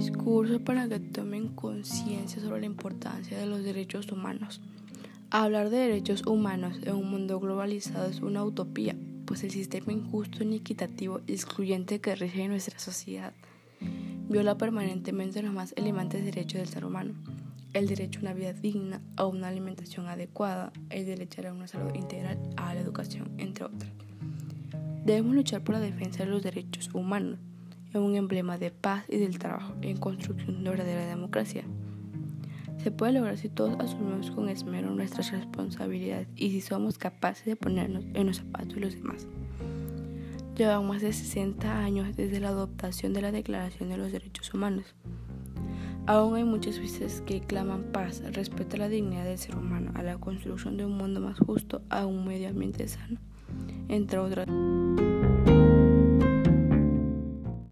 Discurso para que tomen conciencia sobre la importancia de los derechos humanos. Hablar de derechos humanos en un mundo globalizado es una utopía, pues el sistema injusto, inequitativo y excluyente que rige nuestra sociedad viola permanentemente los más elevantes derechos del ser humano. El derecho a una vida digna, a una alimentación adecuada, el derecho a una salud integral, a la educación, entre otros. Debemos luchar por la defensa de los derechos humanos, en un emblema de paz y del trabajo, en construcción de verdadera democracia. Se puede lograr si todos asumimos con esmero nuestras responsabilidades y si somos capaces de ponernos en los zapatos de los demás. Llevan más de 60 años desde la adoptación de la Declaración de los Derechos Humanos. Aún hay muchos países que claman paz, respeto a la dignidad del ser humano, a la construcción de un mundo más justo, a un medio ambiente sano, entre otras.